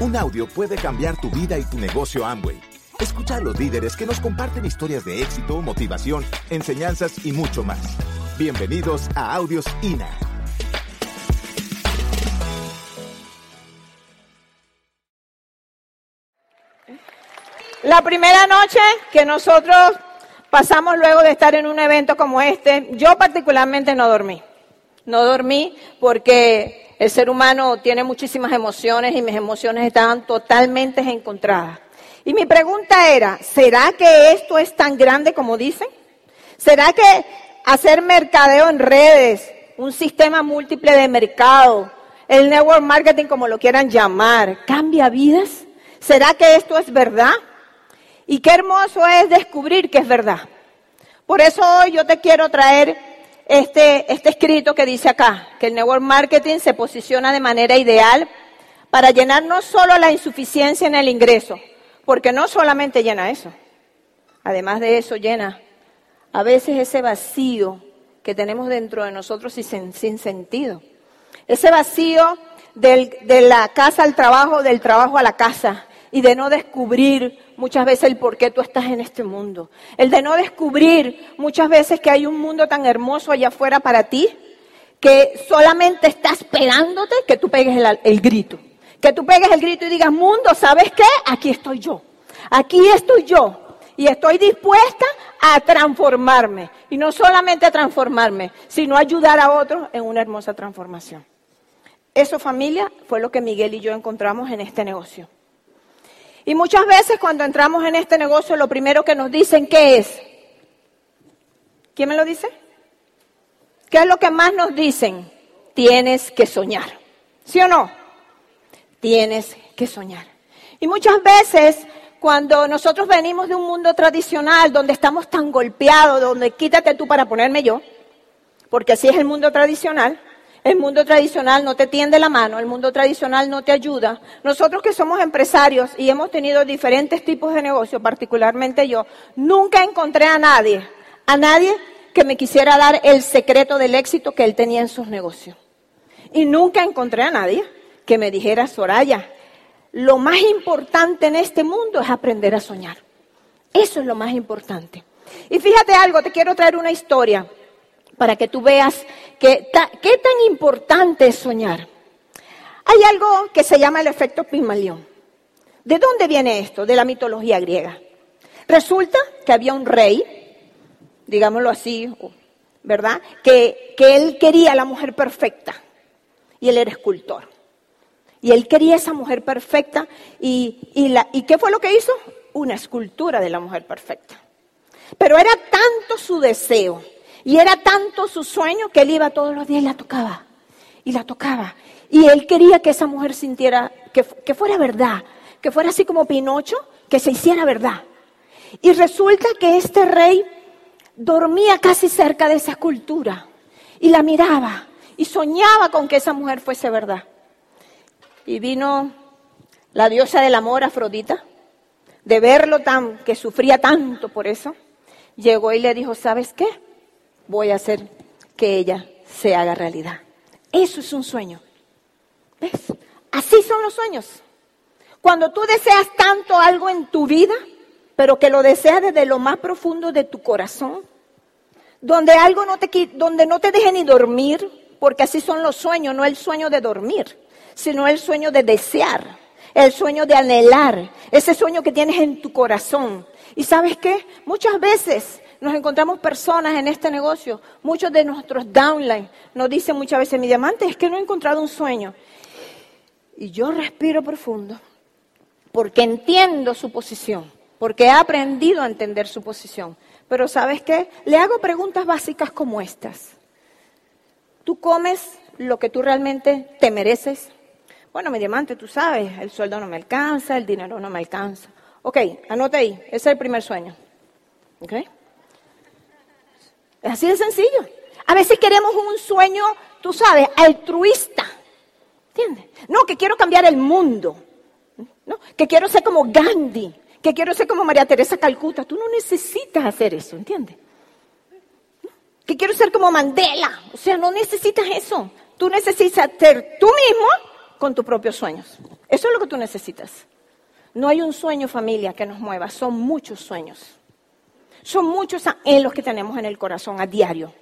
Un audio puede cambiar tu vida y tu negocio Amway. Escucha a los líderes que nos comparten historias de éxito, motivación, enseñanzas y mucho más. Bienvenidos a Audios INA. La primera noche que nosotros pasamos luego de estar en un evento como este, yo particularmente no dormí. No dormí porque el ser humano tiene muchísimas emociones y mis emociones estaban totalmente encontradas. Y mi pregunta era, ¿será que esto es tan grande como dicen? ¿Será que hacer mercadeo en redes, un sistema múltiple de mercado, el network marketing como lo quieran llamar, cambia vidas? ¿Será que esto es verdad? Y qué hermoso es descubrir que es verdad. Por eso hoy yo te quiero traer este, este escrito que dice acá, que el network marketing se posiciona de manera ideal para llenar no solo la insuficiencia en el ingreso, porque no solamente llena eso, además de eso llena a veces ese vacío que tenemos dentro de nosotros sin, sin sentido. Ese vacío del, de la casa al trabajo, del trabajo a la casa, y de no descubrir muchas veces el por qué tú estás en este mundo. El de no descubrir muchas veces que hay un mundo tan hermoso allá afuera para ti que solamente está esperándote que tú pegues el, grito. Que tú pegues el grito y digas, mundo, ¿sabes qué? Aquí estoy yo. Aquí estoy yo. Y estoy dispuesta a transformarme. Y no solamente a transformarme, sino ayudar a otros en una hermosa transformación. Eso, familia, fue lo que Miguel y yo encontramos en este negocio. Y muchas veces cuando entramos en este negocio, lo primero que nos dicen, ¿qué es? ¿Quién me lo dice? ¿Qué es lo que más nos dicen? Tienes que soñar. ¿Sí o no? Tienes que soñar. Y muchas veces cuando nosotros venimos de un mundo tradicional donde estamos tan golpeados, donde quítate tú para ponerme yo, porque así es el mundo tradicional, el mundo tradicional no te tiende la mano, el mundo tradicional no te ayuda. Nosotros que somos empresarios y hemos tenido diferentes tipos de negocios, particularmente yo, nunca encontré a nadie, a nadie que me quisiera dar el secreto del éxito que él tenía en sus negocios. Y nunca encontré a nadie que me dijera, Soraya, lo más importante en este mundo es aprender a soñar. Eso es lo más importante. Y fíjate algo, te quiero traer una historia para que tú veas qué tan importante es soñar. Hay algo que se llama el efecto Pigmalión. ¿De dónde viene esto? De la mitología griega. Resulta que había un rey, digámoslo así, ¿verdad? Que, que él quería la mujer perfecta y él era escultor. Y él quería esa mujer perfecta y, y, la, ¿y qué fue lo que hizo? Una escultura de la mujer perfecta. Pero era tanto su deseo y era tanto su sueño que él iba todos los días y la tocaba. Y la tocaba. Y él quería que esa mujer sintiera, que, que fuera verdad, que fuera así como Pinocho, que se hiciera verdad. Y resulta que este rey dormía casi cerca de esa escultura y la miraba y soñaba con que esa mujer fuese verdad. Y vino la diosa del amor, Afrodita, de verlo tan, que sufría tanto por eso, llegó y le dijo, ¿sabes qué? Voy a hacer que ella se haga realidad. Eso es un sueño. ¿Ves? Así son los sueños. Cuando tú deseas tanto algo en tu vida, pero que lo deseas desde lo más profundo de tu corazón, donde algo no te, donde no te deje ni dormir, porque así son los sueños, no el sueño de dormir, sino el sueño de desear, el sueño de anhelar, ese sueño que tienes en tu corazón. Y sabes qué? Muchas veces nos encontramos personas en este negocio, muchos de nuestros downline nos dicen muchas veces, mi diamante, es que no he encontrado un sueño. Y yo respiro profundo porque entiendo su posición, porque he aprendido a entender su posición. Pero ¿sabes qué? Le hago preguntas básicas como estas. ¿Tú comes lo que tú realmente te mereces? Bueno, mi diamante, tú sabes, el sueldo no me alcanza, el dinero no me alcanza. Ok, anota ahí, ese es el primer sueño. ¿Ok? Es así de sencillo. A veces queremos un sueño, tú sabes, altruista. ¿Entiendes? No, que quiero cambiar el mundo. ¿no? Que quiero ser como Gandhi. Que quiero ser como María Teresa Calcuta. Tú no necesitas hacer eso, ¿entiendes? Que quiero ser como Mandela. O sea, no necesitas eso. Tú necesitas ser tú mismo con tus propios sueños. Eso es lo que tú necesitas. No hay un sueño familia que nos mueva, son muchos sueños. Son muchos anhelos que tenemos en el corazón a diario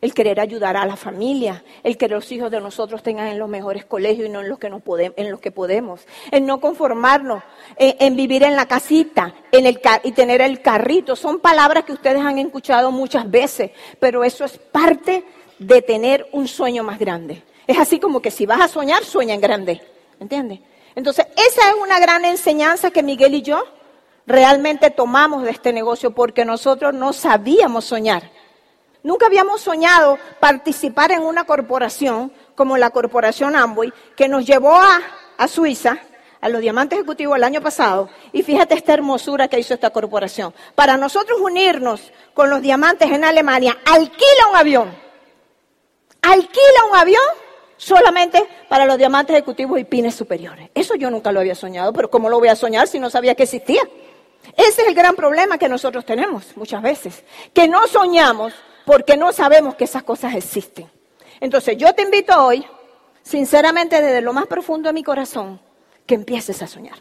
el querer ayudar a la familia, el que los hijos de nosotros tengan en los mejores colegios y no en los que, no podemos, en los que podemos, en no conformarnos, en, vivir en la casita en el, y tener el carrito. Son palabras que ustedes han escuchado muchas veces, pero eso es parte de tener un sueño más grande. Es así como que si vas a soñar, sueña en grande. ¿Entiendes? Entonces, esa es una gran enseñanza que Miguel y yo realmente tomamos de este negocio porque nosotros no sabíamos soñar. Nunca habíamos soñado participar en una corporación como la corporación Amway, que nos llevó a, Suiza, a los diamantes ejecutivos el año pasado, y fíjate esta hermosura que hizo esta corporación. Para nosotros unirnos con los diamantes en Alemania, alquila un avión. Alquila un avión solamente para los diamantes ejecutivos y pines superiores. Eso yo nunca lo había soñado, pero ¿cómo lo voy a soñar si no sabía que existía? Ese es el gran problema que nosotros tenemos muchas veces, que no soñamos porque no sabemos que esas cosas existen. Entonces yo te invito hoy, sinceramente desde lo más profundo de mi corazón, que empieces a soñar.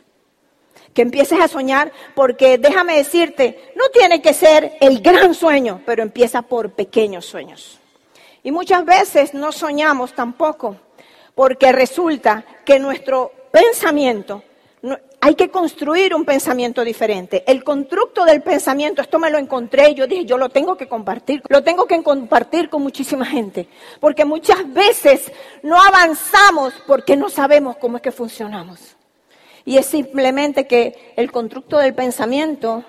Que empieces a soñar porque déjame decirte, no tiene que ser el gran sueño, pero empieza por pequeños sueños. Y muchas veces no soñamos tampoco porque resulta que nuestro pensamiento hay que construir un pensamiento diferente. El constructo del pensamiento, esto me lo encontré, yo dije, yo lo tengo que compartir, lo tengo que compartir con muchísima gente, porque muchas veces no avanzamos porque no sabemos cómo es que funcionamos. Y es simplemente que el constructo del pensamiento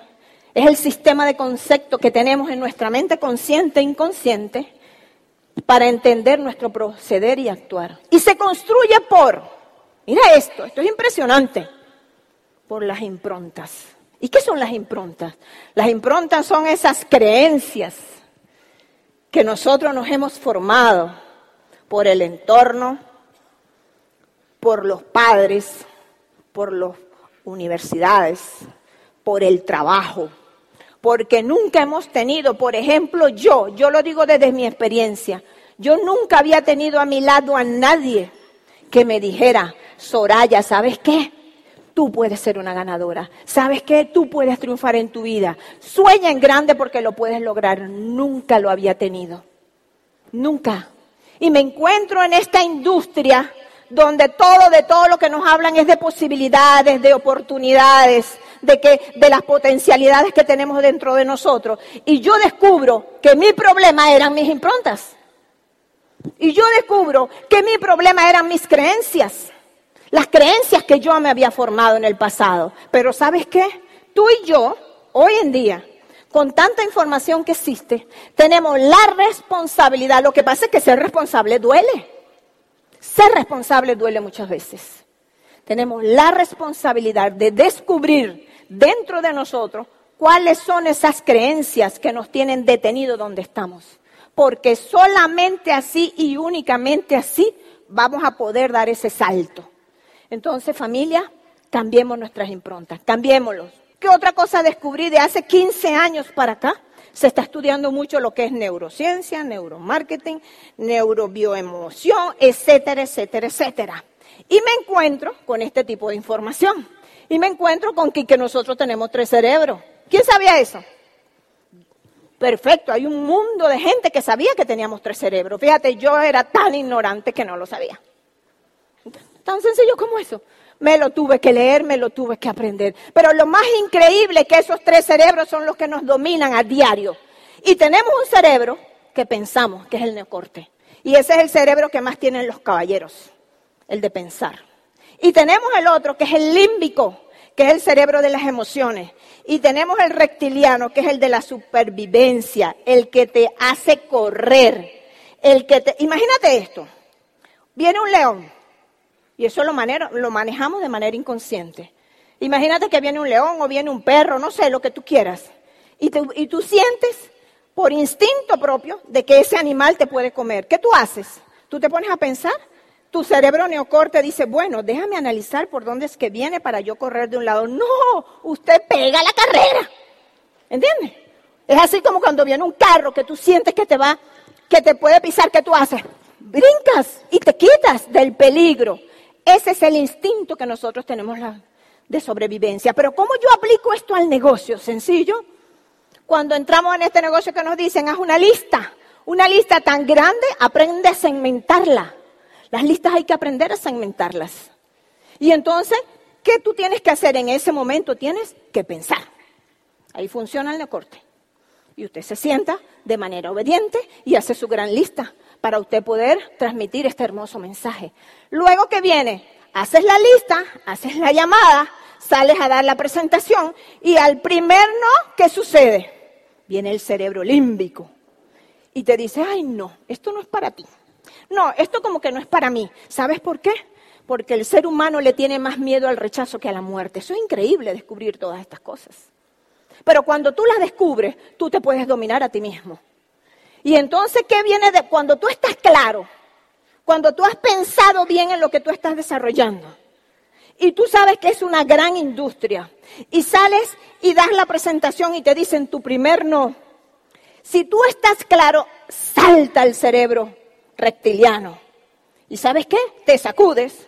es el sistema de conceptos que tenemos en nuestra mente consciente e inconsciente para entender nuestro proceder y actuar. Y se construye por, mira esto, esto es impresionante por las improntas. ¿Y qué son las improntas? Las improntas son esas creencias que nosotros nos hemos formado por el entorno, por los padres, por las universidades, por el trabajo, porque nunca hemos tenido, por ejemplo, yo, yo lo digo desde mi experiencia, yo nunca había tenido a mi lado a nadie que me dijera, Soraya, ¿sabes qué? Tú puedes ser una ganadora. ¿Sabes qué? Tú puedes triunfar en tu vida. Sueña en grande porque lo puedes lograr. Nunca lo había tenido. Nunca. Y me encuentro en esta industria donde todo de todo lo que nos hablan es de posibilidades, de oportunidades, de que de las potencialidades que tenemos dentro de nosotros. Y yo descubro que mi problema eran mis improntas. Y yo descubro que mi problema eran mis creencias las creencias que yo me había formado en el pasado. Pero ¿sabes qué? Tú y yo, hoy en día, con tanta información que existe, tenemos la responsabilidad. Lo que pasa es que ser responsable duele. Ser responsable duele muchas veces. Tenemos la responsabilidad de descubrir dentro de nosotros cuáles son esas creencias que nos tienen detenido donde estamos. Porque solamente así y únicamente así vamos a poder dar ese salto. Entonces, familia, cambiemos nuestras improntas, cambiémoslos. ¿Qué otra cosa descubrí de hace 15 años para acá? Se está estudiando mucho lo que es neurociencia, neuromarketing, neurobioemoción, etcétera, etcétera, etcétera. Y me encuentro con este tipo de información. Y me encuentro con que, que nosotros tenemos tres cerebros. ¿Quién sabía eso? Perfecto, hay un mundo de gente que sabía que teníamos tres cerebros. Fíjate, yo era tan ignorante que no lo sabía. Tan sencillo como eso. Me lo tuve que leer, me lo tuve que aprender. Pero lo más increíble es que esos tres cerebros son los que nos dominan a diario. Y tenemos un cerebro que pensamos, que es el neocorte. Y ese es el cerebro que más tienen los caballeros, el de pensar. Y tenemos el otro, que es el límbico, que es el cerebro de las emociones. Y tenemos el reptiliano, que es el de la supervivencia, el que te hace correr. El que te... Imagínate esto. Viene un león y eso lo, lo manejamos de manera inconsciente. Imagínate que viene un león o viene un perro, no sé, lo que tú quieras. Y, y tú sientes por instinto propio de que ese animal te puede comer. ¿Qué tú haces? Tú te pones a pensar, tu cerebro neocorte dice, bueno, déjame analizar por dónde es que viene para yo correr de un lado. No, usted pega la carrera. ¿Entiendes? Es así como cuando viene un carro que tú sientes que te va, que te puede pisar, ¿qué tú haces? Brincas y te quitas del peligro. Ese es el instinto que nosotros tenemos de sobrevivencia. Pero ¿cómo yo aplico esto al negocio? Sencillo. Cuando entramos en este negocio que nos dicen, haz una lista. Una lista tan grande, aprende a segmentarla. Las listas hay que aprender a segmentarlas. Y entonces, ¿qué tú tienes que hacer en ese momento? Tienes que pensar. Ahí funciona el corte. Y usted se sienta de manera obediente y hace su gran lista para usted poder transmitir este hermoso mensaje. Luego que viene, haces la lista, haces la llamada, sales a dar la presentación y al primer no, ¿qué sucede? Viene el cerebro límbico y te dice, ay no, esto no es para ti. No, esto como que no es para mí. ¿Sabes por qué? Porque el ser humano le tiene más miedo al rechazo que a la muerte. Eso es increíble descubrir todas estas cosas. Pero cuando tú las descubres, tú te puedes dominar a ti mismo. Y entonces, ¿qué viene de cuando tú estás claro? Cuando tú has pensado bien en lo que tú estás desarrollando. Y tú sabes que es una gran industria. Y sales y das la presentación y te dicen tu primer no. Si tú estás claro, salta el cerebro reptiliano. ¿Y sabes qué? Te sacudes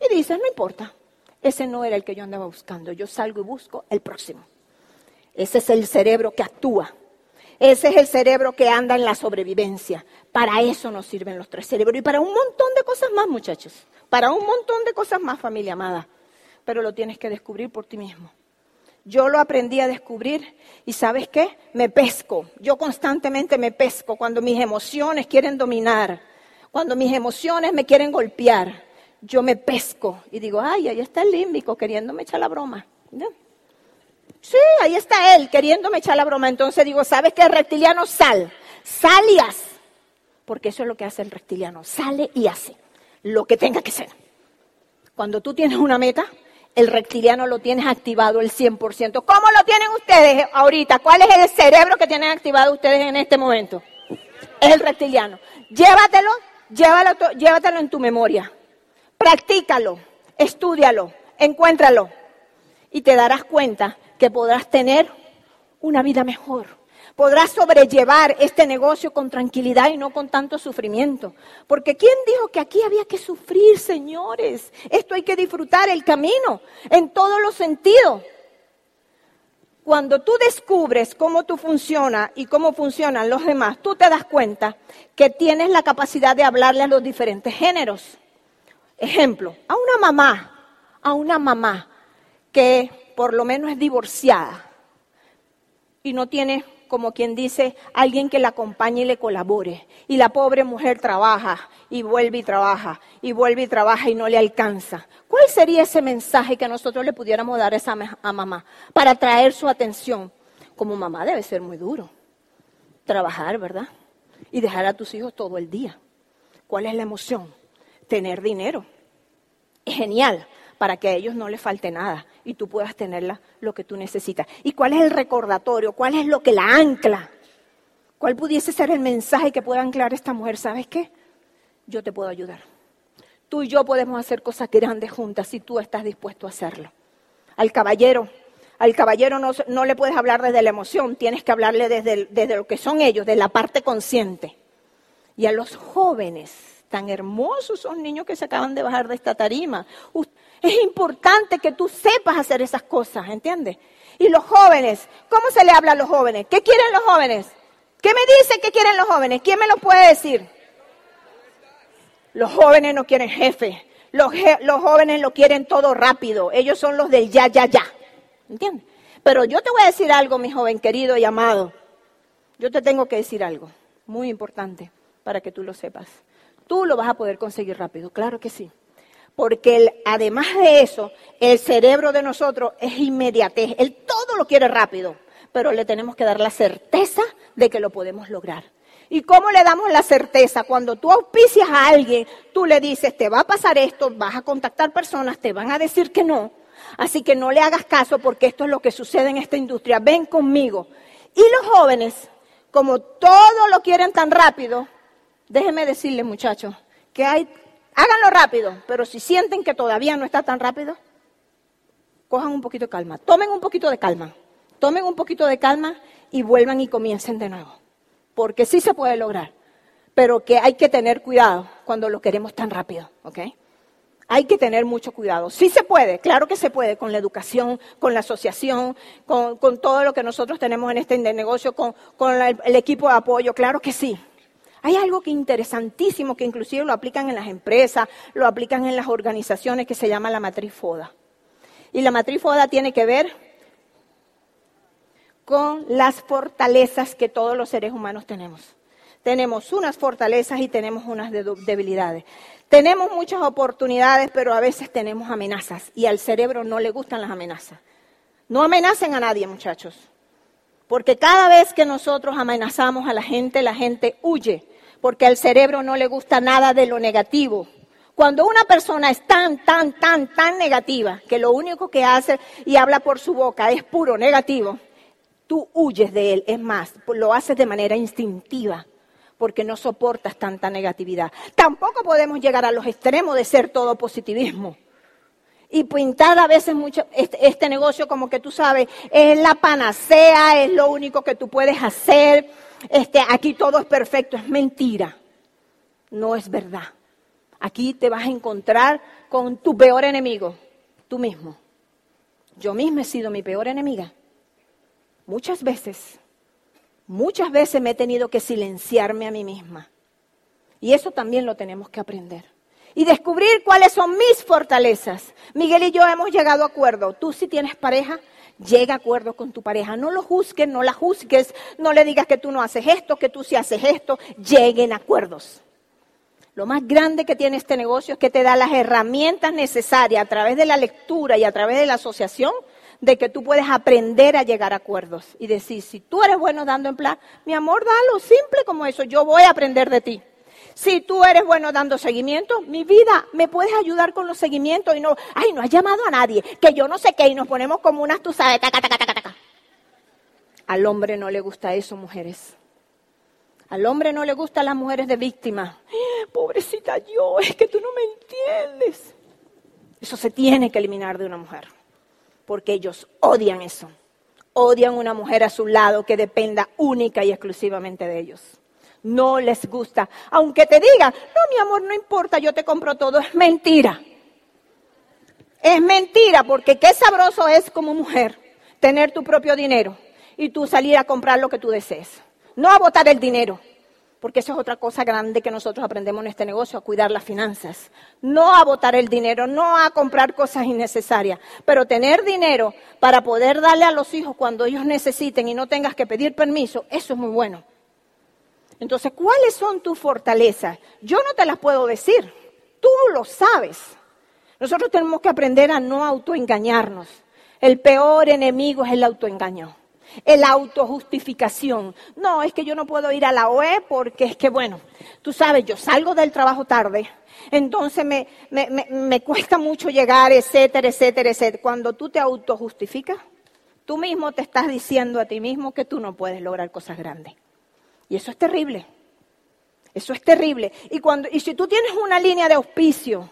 y dices, no importa, ese no era el que yo andaba buscando, yo salgo y busco el próximo. Ese es el cerebro que actúa. Ese es el cerebro que anda en la sobrevivencia. Para eso nos sirven los tres cerebros y para un montón de cosas más, muchachos. Para un montón de cosas más, familia amada. Pero lo tienes que descubrir por ti mismo. Yo lo aprendí a descubrir y sabes qué? Me pesco. Yo constantemente me pesco cuando mis emociones quieren dominar, cuando mis emociones me quieren golpear. Yo me pesco y digo, ay, ahí está el límbico queriéndome echar la broma. Sí, ahí está él queriéndome echar la broma. Entonces digo, ¿sabes qué? Reptiliano, sal. Sal y. Porque eso es lo que hace el reptiliano. Sale y hace lo que tenga que ser. Cuando tú tienes una meta, el reptiliano lo tienes activado el 100%. ¿Cómo lo tienen ustedes ahorita? ¿Cuál es el cerebro que tienen activado ustedes en este momento? Es el reptiliano. Llévatelo, llévatelo, llévatelo en tu memoria. Practícalo, estúdialo, encuéntralo. Y te darás cuenta que podrás tener una vida mejor podrás sobrellevar este negocio con tranquilidad y no con tanto sufrimiento. Porque ¿quién dijo que aquí había que sufrir, señores? Esto hay que disfrutar el camino en todos los sentidos. Cuando tú descubres cómo tú funciona y cómo funcionan los demás, tú te das cuenta que tienes la capacidad de hablarle a los diferentes géneros. Ejemplo, a una mamá, a una mamá que por lo menos es divorciada y no tiene como quien dice, alguien que la acompañe y le colabore. Y la pobre mujer trabaja y vuelve y trabaja y vuelve y trabaja y no le alcanza. ¿Cuál sería ese mensaje que nosotros le pudiéramos dar a esa a mamá para atraer su atención? Como mamá debe ser muy duro. Trabajar, ¿verdad? Y dejar a tus hijos todo el día. ¿Cuál es la emoción? Tener dinero. Es genial para que a ellos no les falte nada y tú puedas tenerla lo que tú necesitas. ¿Y cuál es el recordatorio? ¿Cuál es lo que la ancla? ¿Cuál pudiese ser el mensaje que pueda anclar esta mujer? ¿Sabes qué? Yo te puedo ayudar. Tú y yo podemos hacer cosas grandes juntas si tú estás dispuesto a hacerlo. Al caballero, al caballero no, no le puedes hablar desde la emoción, tienes que hablarle desde, desde lo que son ellos, de la parte consciente. Y a los jóvenes, tan hermosos son niños que se acaban de bajar de esta tarima. Es importante que tú sepas hacer esas cosas, ¿entiendes? Y los jóvenes, ¿cómo se le habla a los jóvenes? ¿Qué quieren los jóvenes? ¿Qué me dice que quieren los jóvenes? ¿Quién me lo puede decir? Los jóvenes no quieren jefe. Los, los jóvenes lo quieren todo rápido. Ellos son los del ya, ya, ya. ¿Entiendes? Pero yo te voy a decir algo, mi joven querido y amado. Yo te tengo que decir algo muy importante para que tú lo sepas. Tú lo vas a poder conseguir rápido, claro que sí porque además de eso, el cerebro de nosotros es inmediatez, él todo lo quiere rápido, pero le tenemos que dar la certeza de que lo podemos lograr. ¿Y cómo le damos la certeza? Cuando tú auspicias a alguien, tú le dices, te va a pasar esto, vas a contactar personas, te van a decir que no, así que no le hagas caso porque esto es lo que sucede en esta industria, ven conmigo. Y los jóvenes, como todo lo quieren tan rápido, déjenme decirles muchachos, que hay Háganlo rápido, pero si sienten que todavía no está tan rápido, cojan un poquito de calma. Tomen un poquito de calma. Tomen un poquito de calma y vuelvan y comiencen de nuevo. Porque sí se puede lograr, pero que hay que tener cuidado cuando lo queremos tan rápido, ¿ok? hay que tener mucho cuidado. Sí se puede, claro que se puede, con la educación, con la asociación, con, todo lo que nosotros tenemos en este negocio, con, el equipo de apoyo, claro que sí. Hay algo que interesantísimo que inclusive lo aplican en las empresas, lo aplican en las organizaciones que se llama la matriz FODA. Y la matriz FODA tiene que ver con las fortalezas que todos los seres humanos tenemos. Tenemos unas fortalezas y tenemos unas debilidades. Tenemos muchas oportunidades, pero a veces tenemos amenazas y al cerebro no le gustan las amenazas. No amenacen a nadie, muchachos, porque cada vez que nosotros amenazamos a la gente, la gente huye, porque al cerebro no le gusta nada de lo negativo. Cuando una persona es tan, tan, tan, tan negativa, que lo único que hace y habla por su boca es puro negativo, tú huyes de él. Es más, lo haces de manera instintiva porque no soportas tanta negatividad. Tampoco podemos llegar a los extremos de ser todo positivismo. Y pintar a veces mucho este, este, negocio como que tú sabes, es la panacea, es lo único que tú puedes hacer, este, aquí todo es perfecto, es mentira. No es verdad. Aquí te vas a encontrar con tu peor enemigo, tú mismo. Yo misma he sido mi peor enemiga. Muchas veces. Muchas veces me he tenido que silenciarme a mí misma. Y eso también lo tenemos que aprender. Y descubrir cuáles son mis fortalezas. Miguel y yo hemos llegado a acuerdo. Tú si tienes pareja, llega a acuerdo con tu pareja. No lo juzgues, no la juzgues, no le digas que tú no haces esto, que tú sí haces esto. Lleguen a acuerdos. Lo más grande que tiene este negocio es que te da las herramientas necesarias a través de la lectura y a través de la asociación de que tú puedes aprender a llegar a acuerdos y decir, si tú eres bueno dando en plan, mi amor, dalo, simple como eso, yo voy a aprender de ti. Si tú eres bueno dando seguimiento, mi vida, me puedes ayudar con los seguimientos y no, ay, no has llamado a nadie, que yo no sé qué, y nos ponemos como unas, tú sabes, taca, taca, taca, taca. Al hombre no le gusta eso, mujeres. Al hombre no le gustan las mujeres de víctima. Pobrecita yo, es que tú no me entiendes. Eso se tiene que eliminar de una mujer porque ellos odian eso. Odian una mujer a su lado que dependa única y exclusivamente de ellos. No les gusta. Aunque te diga, no, mi amor, no importa, yo te compro todo. Es mentira. Es mentira, porque qué sabroso es como mujer tener tu propio dinero y tú salir a comprar lo que tú desees. No a botar el dinero, porque eso es otra cosa grande que nosotros aprendemos en este negocio, a cuidar las finanzas. No a botar el dinero, no a comprar cosas innecesarias, pero tener dinero para poder darle a los hijos cuando ellos necesiten y no tengas que pedir permiso, eso es muy bueno. Entonces, ¿cuáles son tus fortalezas? Yo no te las puedo decir, tú lo sabes. Nosotros tenemos que aprender a no autoengañarnos. El peor enemigo es el autoengaño el autojustificación. No, es que yo no puedo ir a la OE porque es que, bueno, tú sabes, yo salgo del trabajo tarde, entonces me, me, cuesta mucho llegar, etcétera, etcétera, etcétera. Cuando tú te autojustificas, tú mismo te estás diciendo a ti mismo que tú no puedes lograr cosas grandes. Y eso es terrible. Eso es terrible. Y, cuando, y si tú tienes una línea de auspicio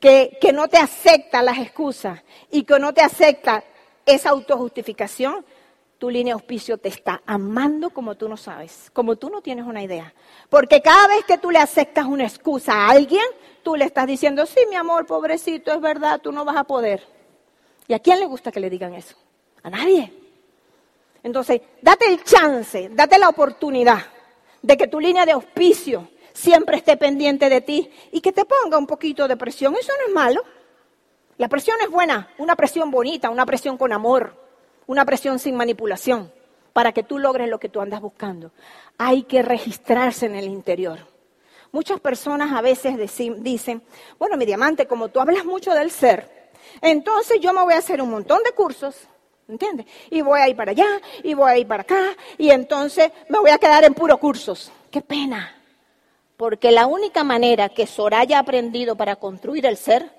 que, que no te acepta las excusas y que no te acepta esa autojustificación, tu línea de auspicio te está amando como tú no sabes, como tú no tienes una idea. Porque cada vez que tú le aceptas una excusa a alguien, tú le estás diciendo, sí, mi amor, pobrecito, es verdad, tú no vas a poder. ¿Y a quién le gusta que le digan eso? A nadie. Entonces, date el chance, date la oportunidad de que tu línea de auspicio siempre esté pendiente de ti y que te ponga un poquito de presión. Eso no es malo. La presión es buena, una presión bonita, una presión con amor una presión sin manipulación, para que tú logres lo que tú andas buscando. Hay que registrarse en el interior. Muchas personas a veces dicen, bueno, mi diamante, como tú hablas mucho del ser, entonces yo me voy a hacer un montón de cursos, ¿entiendes? Y voy a ir para allá, y voy a ir para acá, y entonces me voy a quedar en puro cursos. ¡Qué pena! Porque la única manera que Soraya ha aprendido para construir el ser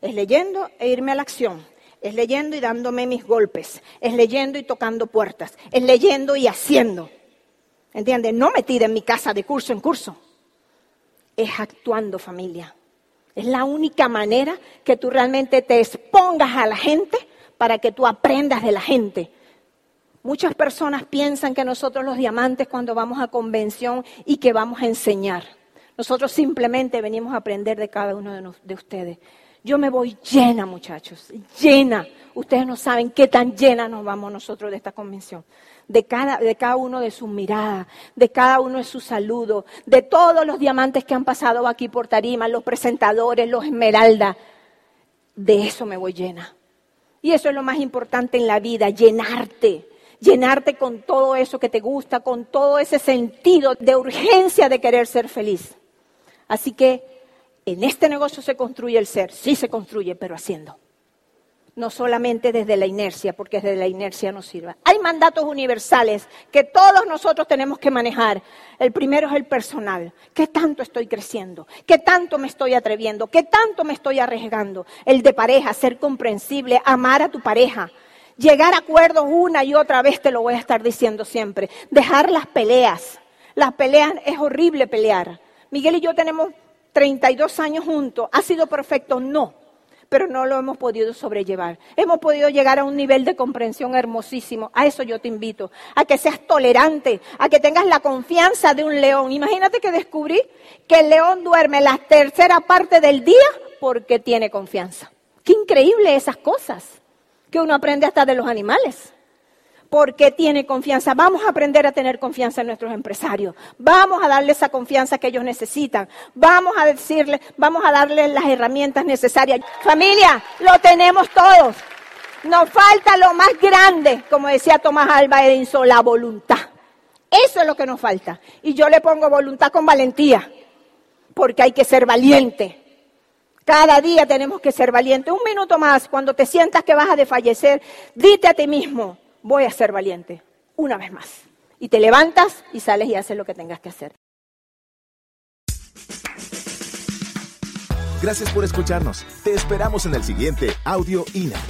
es leyendo e irme a la acción es leyendo y dándome mis golpes, es leyendo y tocando puertas, es leyendo y haciendo. ¿Entiendes? No metida en mi casa de curso en curso. Es actuando familia. Es la única manera que tú realmente te expongas a la gente para que tú aprendas de la gente. Muchas personas piensan que nosotros los diamantes cuando vamos a convención y que vamos a enseñar. Nosotros simplemente venimos a aprender de cada uno de, ustedes. Yo me voy llena, muchachos, llena. Ustedes no saben qué tan llena nos vamos nosotros de esta convención. De cada, de cada uno de sus miradas, de cada uno de sus saludos, de todos los diamantes que han pasado aquí por Tarima, los presentadores, los esmeraldas. De eso me voy llena. Y eso es lo más importante en la vida, llenarte, llenarte con todo eso que te gusta, con todo ese sentido de urgencia de querer ser feliz. Así que en este negocio se construye el ser, sí se construye, pero haciendo. No solamente desde la inercia, porque desde la inercia no sirve. Hay mandatos universales que todos nosotros tenemos que manejar. El primero es el personal. ¿Qué tanto estoy creciendo? ¿Qué tanto me estoy atreviendo? ¿Qué tanto me estoy arriesgando? El de pareja, ser comprensible, amar a tu pareja, llegar a acuerdos una y otra vez, te lo voy a estar diciendo siempre. Dejar las peleas. Las peleas es horrible pelear. Miguel y yo tenemos 32 años juntos. ¿Ha sido perfecto? No, pero no lo hemos podido sobrellevar. Hemos podido llegar a un nivel de comprensión hermosísimo. A eso yo te invito, a que seas tolerante, a que tengas la confianza de un león. Imagínate que descubrí que el león duerme la tercera parte del día porque tiene confianza. Qué increíble esas cosas que uno aprende hasta de los animales porque tiene confianza. Vamos a aprender a tener confianza en nuestros empresarios. Vamos a darle esa confianza que ellos necesitan. Vamos a decirles, vamos a darles las herramientas necesarias. Familia, lo tenemos todos. Nos falta lo más grande, como decía Tomás Alba Edinson, la voluntad. Eso es lo que nos falta. Y yo le pongo voluntad con valentía, porque hay que ser valiente. Cada día tenemos que ser valientes. Un minuto más, cuando te sientas que vas a desfallecer, dite a ti mismo, voy a ser valiente, una vez más. Y te levantas y sales y haces lo que tengas que hacer. Gracias por escucharnos. Te esperamos en el siguiente Audio INA.